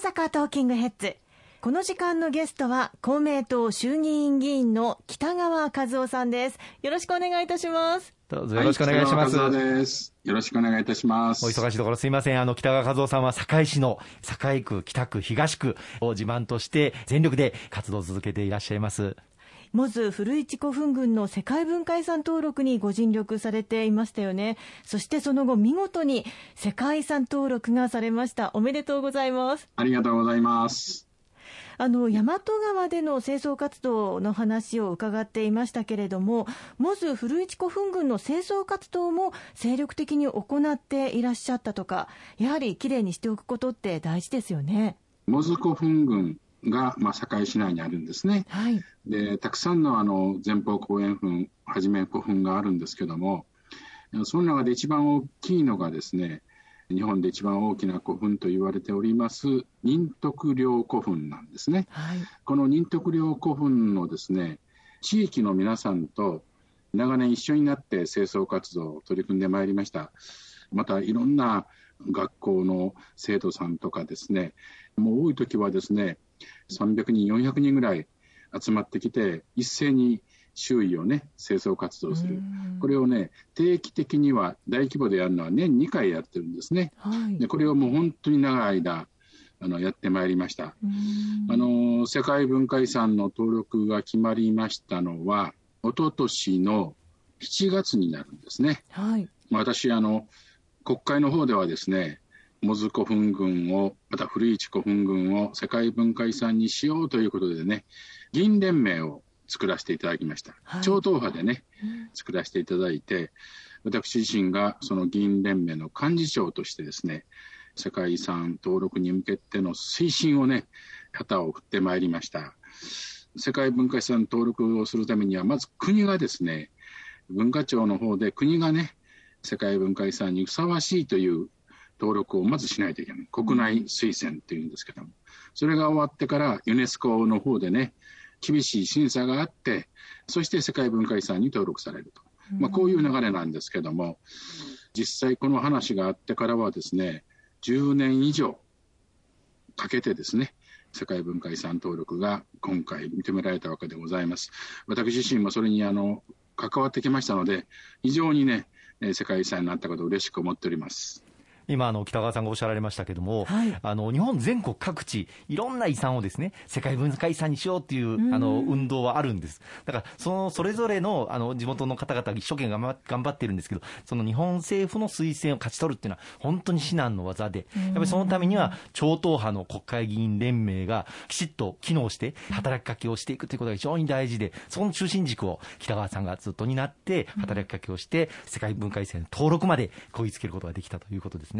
阪トーキングヘッズこの時間のゲストは公明党衆議院議員の北川和夫さんですよろしくお願いいたしますどうぞよろしくお願いします。はい、ですよろしくお願いいたします。お忙しいところすいません。あの、北川和夫さんは堺市の堺区、北区、東区を地盤として全力で活動を続けていらっしゃいます。モズ古市古墳群の世界文化遺産登録にご尽力されていましたよね。そしてその後見事に世界遺産登録がされました。おめでとうございます。ありがとうございます。あの大和川での清掃活動の話を伺っていましたけれども、モズ古市古墳群の清掃活動も精力的に行っていらっしゃったとか、やはりきれいにしておくことって大事ですよね。モズ古墳群が、まあ、堺市内にあるんですね。はい、でたくさんのあの前方後円墳はじめ古墳があるんですけどもその中で一番大きいのがですね日本で一番大きな古墳と言われております仁徳陵古墳なんですね。はい、この仁徳陵古墳のですね地域の皆さんと長年一緒になって清掃活動を取り組んでまいりました。またいろんな学校の生徒さんとかですね、もう多い時はですね、300人、400人ぐらい集まってきて、一斉に周囲をね、清掃活動する。これをね、定期的には大規模でやるのは年2回やってるんですね。はい、でこれをもう本当に長い間、あの、やってまいりました。あの、世界文化遺産の登録が決まりましたのは、一昨年の7月になるんですね。はい。私、あの、国会の方ではですね、モズ古墳群を、また古市古墳群を世界文化遺産にしようということでね、議員連盟を作らせていただきました。はい、超党派でね、作らせていただいて、私自身がその議員連盟の幹事長としてですね、世界遺産登録に向けての推進をね、旗を振ってまいりました。世界文化遺産登録をするためには、まず国がですね、文化庁の方で国がね、世界文化遺産にふさわしいという登録をまずしないといけない。国内推薦っていうんですけども。それが終わってからユネスコの方でね、厳しい審査があって、そして世界文化遺産に登録されると。まあ、こういう流れなんですけども、実際この話があってからはですね、10年以上かけてですね、世界文化遺産登録が今回認められたわけでございます。私自身もそれにあの関わってきましたので、非常にね、世界遺産になったことを嬉しく思っております。今あの北川さんがおっしゃられましたけども、はい、あの日本全国各地いろんな遺産をですね世界文化遺産にしようっていうあの運動はあるんです。だからそのそれぞれのあの地元の方々一生懸命頑張ってるんですけど、その日本政府の推薦を勝ち取るっていうのは本当に至難の技で、やっぱりそのためには超党派の国会議員連盟がきちっと機能して働きかけをしていくということが非常に大事で、その中心軸を北川さんがずっと担って働きかけをして世界文化遺産登録までこぎつけることができたということですね。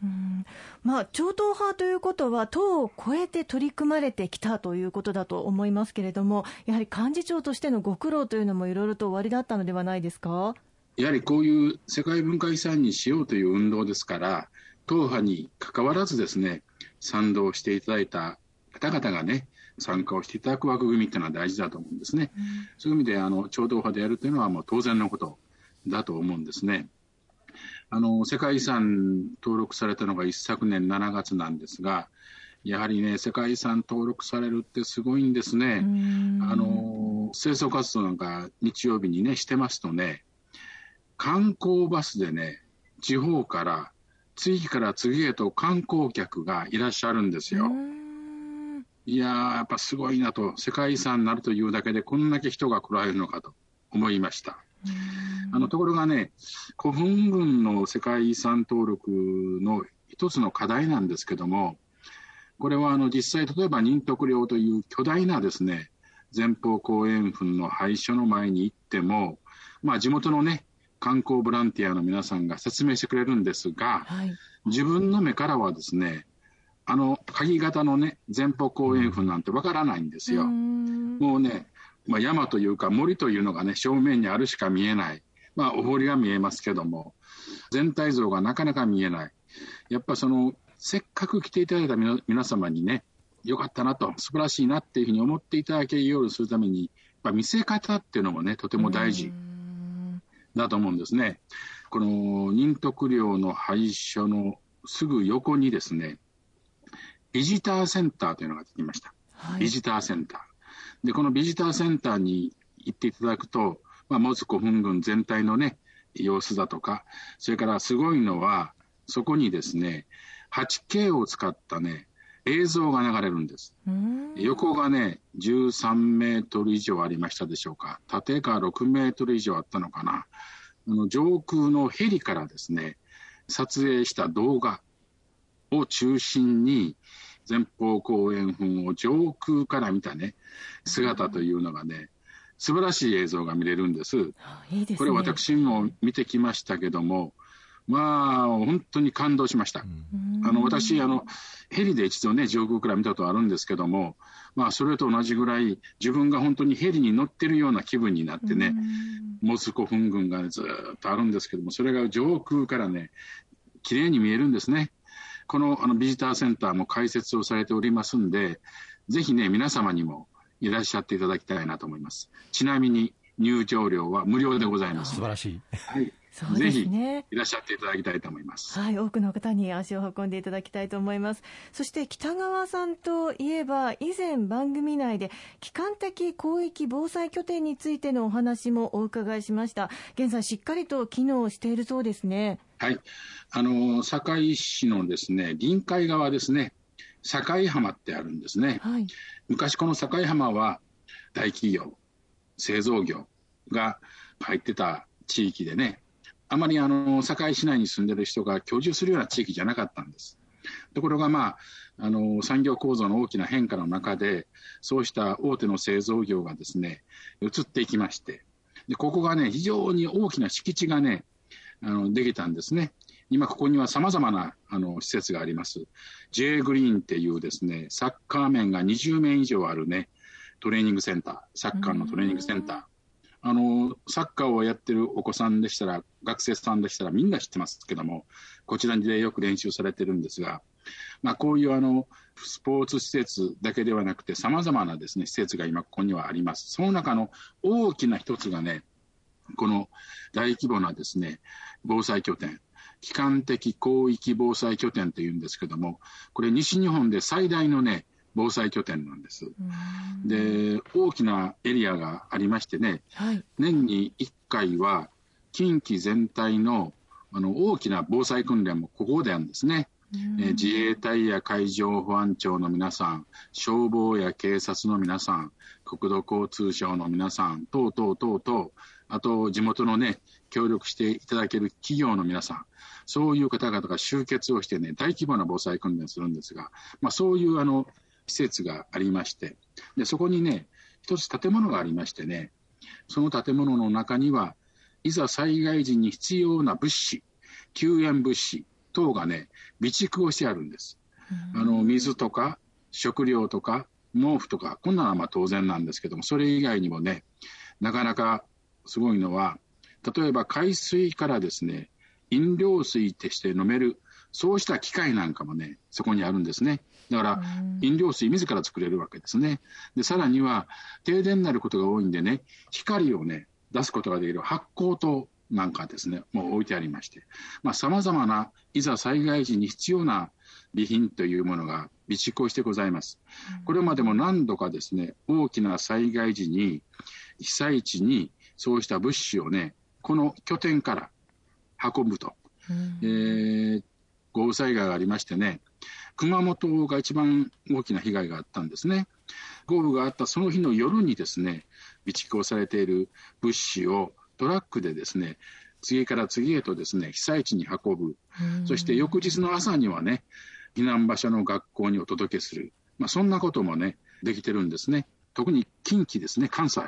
うんまあ、超党派ということは、党を超えて取り組まれてきたということだと思いますけれども、やはり幹事長としてのご苦労というのもいろいろとおありだったのではないですか？やはりこういう世界文化遺産にしようという運動ですから、党派にかかわらずですね、賛同していただいた方々がね、参加をしていただく枠組みっていうのは大事だと思うんですね。うん、そういう意味で、あの、超党派でやるというのはもう当然のことだと思うんですね。あの、世界遺産登録されたのが一昨年7月なんですが、やはりね、世界遺産登録されるってすごいんですね。あの、清掃活動なんか日曜日にね、してますとね、観光バスでね、地方から次から次へと観光客がいらっしゃるんですよ。いやー、やっぱすごいなと、世界遺産になるというだけでこんだけ人が来られるのかと思いました。あのところがね、古墳群の世界遺産登録の一つの課題なんですけども、これはあの実際、例えば仁徳陵という巨大なですね、前方後円墳の廃所の前に行っても、まあ、地元のね、観光ボランティアの皆さんが説明してくれるんですが、はい、自分の目からはですね、あの鍵型のね、前方後円墳なんてわからないんですよ。もうね、まあ、山というか森というのがね、正面にあるしか見えない。まあ、お堀が見えますけども、全体像がなかなか見えない。やっぱその、せっかく来ていただいた皆様にね、よかったなと、素晴らしいなっていうふうに思っていただけるようにするために、やっぱ見せ方っていうのもね、とても大事だと思うんですね。この仁徳陵の廃所のすぐ横にですね、ビジターセンターというのができました。はい、ビジターセンター。で、このビジターセンターに行っていただくと、まあ、モズ古墳群全体のね、様子だとか、それからすごいのは、そこにですね、8K を使ったね、映像が流れるんです。横がね、13メートル以上ありましたでしょうか。縦が6メートル以上あったのかな。あの上空のヘリからですね、撮影した動画を中心に、前方後円墳を上空から見たね、姿というのがね、素晴らしい映像が見れるんです。いいですね、これ私も見てきましたけども、まあ、本当に感動しました。あの、私、あの、ヘリで一度ね、上空から見たことあるんですけども、まあ、それと同じぐらい、自分が本当にヘリに乗ってるような気分になってね、モスコ墳群が、ね、ずっとあるんですけども、それが上空からね、綺麗に見えるんですね。このあのビジターセンターも開設をされておりますんで、ぜひね、皆様にもいらっしゃっていただきたいなと思います。ちなみに入場料は無料でございます。素晴らしい。はい。そうですね。いらっしゃっていただきたいと思います。はい、多くの方に足を運んでいただきたいと思います。そして北川さんといえば、以前番組内で機関的広域防災拠点についてのお話もお伺いしました。現在しっかりと機能しているそうですね。はい。あの、堺市のですね、臨海側ですね、堺浜ってあるんですね。はい、昔この堺浜は大企業、製造業が入ってた地域でね、あまりあの堺市内に住んでる人が居住するような地域じゃなかったんです。ところが、まあ、あの産業構造の大きな変化の中で、そうした大手の製造業がですね、移っていきまして、でここがね、非常に大きな敷地がね、あのできたんですね。今ここには様々なあの施設があります。J グリーンっていうですね、サッカー面が20面以上あるね、トレーニングセンター、サッカーのトレーニングセンター。あの、サッカーをやってるお子さんでしたら、学生さんでしたらみんな知ってますけども、こちらでよく練習されてるんですが、まあ、こういうあの、スポーツ施設だけではなくて、様々なですね、施設が今ここにはあります。その中の大きな一つがね、この大規模なですね、防災拠点、機関的広域防災拠点というんですけども、これ西日本で最大のね、防災拠点なんです。で、大きなエリアがありましてね、はい、年に1回は近畿全体のあの大きな防災訓練もここであるんですね。え自衛隊や海上保安庁の皆さん、消防や警察の皆さん、国土交通省の皆さん、等々等々、あと地元のね、協力していただける企業の皆さん、そういう方々が集結をしてね、大規模な防災訓練するんですが、まあそういうあの、施設がありまして、で、そこにね、一つ建物がありましてね、その建物の中には、いざ災害時に必要な物資、救援物資等がね、備蓄をしてあるんです。あの、水とか、食料とか、毛布とか、こんなのはまあ当然なんですけども、それ以外にもね、なかなかすごいのは、例えば海水からですね、飲料水として飲める、そうした機械なんかもね、そこにあるんですね。だから、飲料水自ら作れるわけですね。で、さらには、停電になることが多いんでね、光をね、出すことができる発光灯なんかですね、もう置いてありまして、まあ、様々な、いざ災害時に必要な備品というものが備蓄をしてございます。これまでも何度かですね、大きな災害時に、被災地にそうした物資をね、この拠点から運ぶと。うん、えー、豪雨災害がありましてね、熊本が一番大きな被害があったんですね。豪雨があったその日の夜にですね、備蓄をされている物資をトラックでですね、次から次へとですね、被災地に運ぶ。そして翌日の朝にはね、避難場所の学校にお届けする。まあ、そんなこともね、できてるんですね。特に近畿ですね、関西。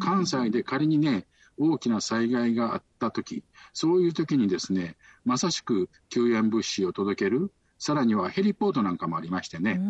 関西で仮にね、大きな災害があったとき、そういうときにですね、まさしく救援物資を届ける、さらにはヘリポートなんかもありましてね、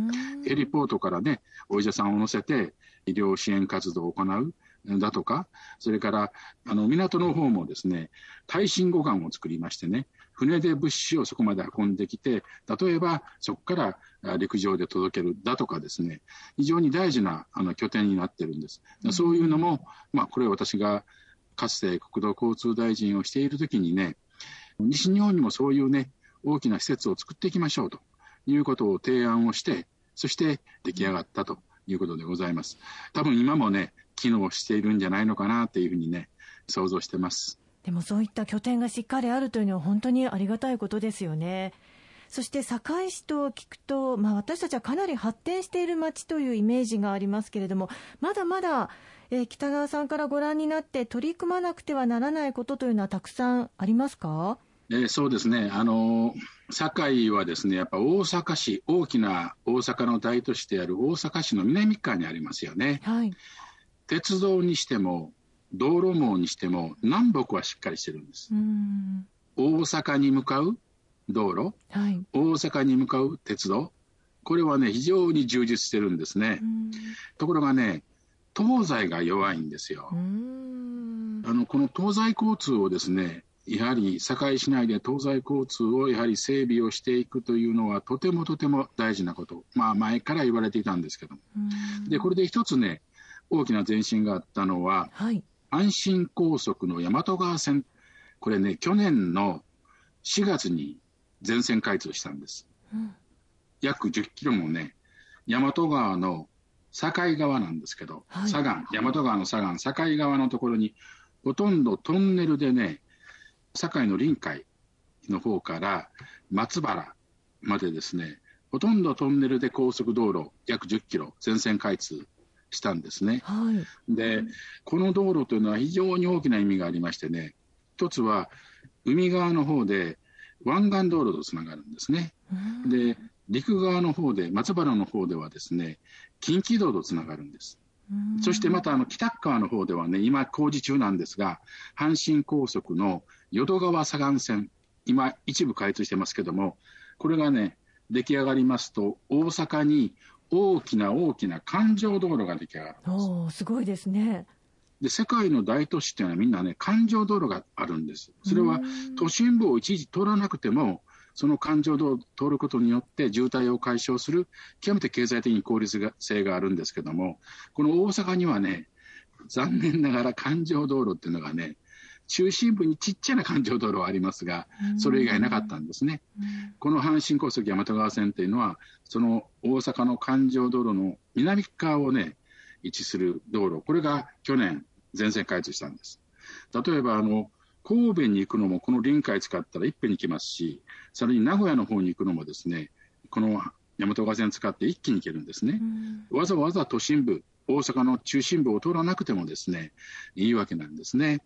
ヘリポートからね、お医者さんを乗せて医療支援活動を行う。だとか、それからあの港の方もですね、耐震護岸を作りましてね、船で物資をそこまで運んできて、例えばそこから陸上で届けるだとかですね、非常に大事なあの拠点になってるんです。そういうのも、まあ、これ私がかつて国土交通大臣をしているときにね、西日本にもそういうね、大きな施設を作っていきましょうということを提案をして、そして出来上がったということでございます。多分今もね、機能しているんじゃないのかなというふうにね、想像してます。でもそういった拠点がしっかりあるというのは本当にありがたいことですよね。そして堺市と聞くと、まあ、私たちはかなり発展している街というイメージがありますけれども、まだまだ、えー、北川さんからご覧になって、取り組まなくてはならないことというのはたくさんありますか、えー、そうですね、あの堺はですね、やっぱ大阪市、大きな大阪の大都市である大阪市の南側にありますよね。はい、鉄道にしても、道路網にしても、南北はしっかりしてるんです。大阪に向かう道路、はい、大阪に向かう鉄道、これはね、非常に充実してるんですね。ところがね、東西が弱いんですよ。あのこの東西交通をですね、やはり堺市内で東西交通をやはり整備をしていくというのはとてもとても大事なこと、まあ前から言われていたんですけども。で、これで一つね、大きな前進があったのは、はい、安心高速の大和川線。これね、去年の4月に全線開通したんです。うん、約10キロもね、大和川の境側なんですけど、はい、左岸、大和川の左岸、境側のところに、ほとんどトンネルでね、堺の臨海の方から松原までですね、ほとんどトンネルで高速道路約10キロ全線開通したんですね。はい、で、この道路というのは非常に大きな意味がありましてね、一つは海側の方で湾岸道路とつながるんですね。で、陸側の方で、松原の方ではですね、近畿道とつながるんです。そしてまたあの北側の方ではね、今工事中なんですが、阪神高速の淀川左岸線、今一部開通してますけども、これがね、出来上がりますと、大阪に大きな大きな環状道路が出来上がるおすごいですね。で、世界の大都市っていうのはみんなね、環状道路があるんです。それは都心部を一時通らなくても、その環状道路を通ることによって渋滞を解消する、極めて経済的に効率性があるんですけども、この大阪にはね、残念ながら環状道路っていうのがね、中心部にちっちゃな環状道路はありますが、それ以外なかったんですね。この阪神高速大和川線というのは、その大阪の環状道路の南側をね、位置する道路、これが去年、全線開通したんです。例えば、あの、神戸に行くのもこの臨海使ったらいっぺんに行きますし、さらに名古屋の方に行くのもですね、この大和川線使って一気に行けるんですね。わざわざ都心部、大阪の中心部を通らなくてもですね、いいわけなんですね。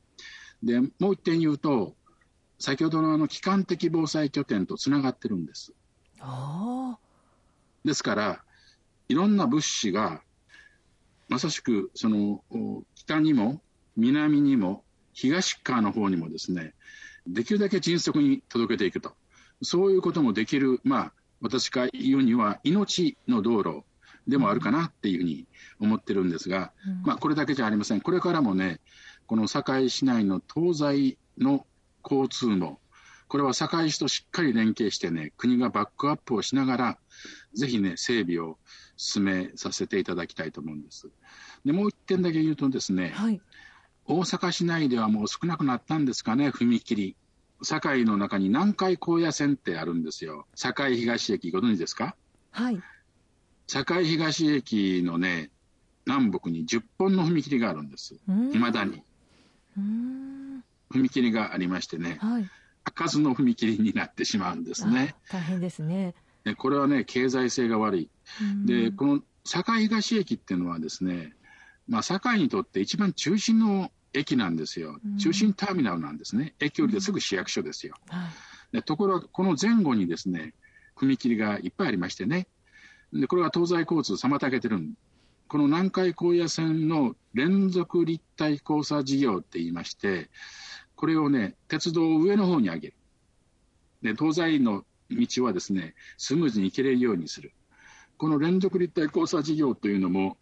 で、もう一点言うと、先ほどのあの、機関的防災拠点とつながってるんです。ですから、いろんな物資が、まさしく、その、北にも南にも東側の方にもですね、できるだけ迅速に届けていくと。そういうこともできる、まあ、私が言うには命の道路でもあるかなっていうふうに思ってるんですが、うん、まあ、これだけじゃありません。これからもね、この堺市内の東西の交通網、これは堺市としっかり連携してね、国がバックアップをしながら、ぜひね、整備を進めさせていただきたいと思うんです。で、もう一点だけ言うとですね、はい、大阪市内ではもう少なくなったんですかね、踏切。堺の中に南海高野線ってあるんですよ。堺東駅ご存知ですか？はい。堺東駅のね、南北に10本の踏切があるんです。いまだに。踏切がありましてね、はい、開かずの踏切になってしまうんですね。大変ですね。これはね、経済性が悪い。で、この堺東駅っていうのはですね、まあ、堺にとって一番中心の駅なんですよ。中心ターミナルなんですね。駅よりですぐ市役所ですよ。でところが、この前後にですね、踏切がいっぱいありましてね。で、これは東西交通妨げてるこの南海高野線の連続立体交差事業って言いまして、これをね、鉄道を上の方に上げる。で、東西の道はですね、スムーズに行けれるようにする。この連続立体交差事業というのも、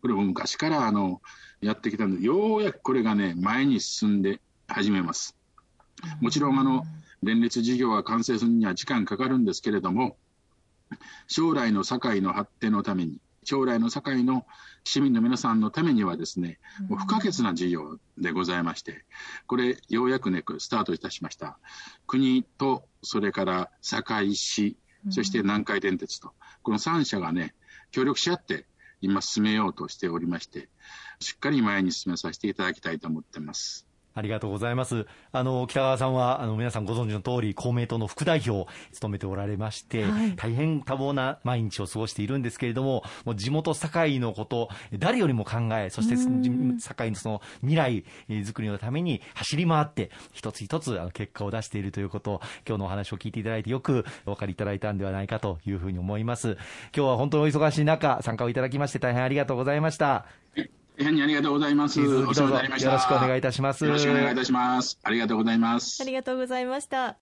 これも昔からあのやってきたんで、ようやくこれがね、前に進んで始めます。もちろんあの、連立事業が完成するには時間かかるんですけれども、将来の社会の発展のために、将来の社会の市民の皆さんのためにはですね、もう不可欠な事業でございまして、これ、ようやくね、スタートいたしました。国と、それから堺市、そして南海電鉄と、この3社がね、協力し合って今進めようとしておりまして、しっかり前に進めさせていただきたいと思ってます。ありがとうございます。あの、北川さんは、あの、皆さんご存知の通り、公明党の副代表を務めておられまして、はい、大変多忙な毎日を過ごしているんですけれども、もう地元堺のこと、誰よりも考え、そして堺のその未来づくりのために走り回って、一つ一つあの結果を出しているということを、今日のお話を聞いていただいてよくお分かりいただいたんではないかというふうに思います。今日は本当にお忙しい中、参加をいただきまして大変ありがとうございました。大変にありがとうございます。よろしくお願いいたします。よろしくお願いいたします。ありがとうございます。ありがとうございました。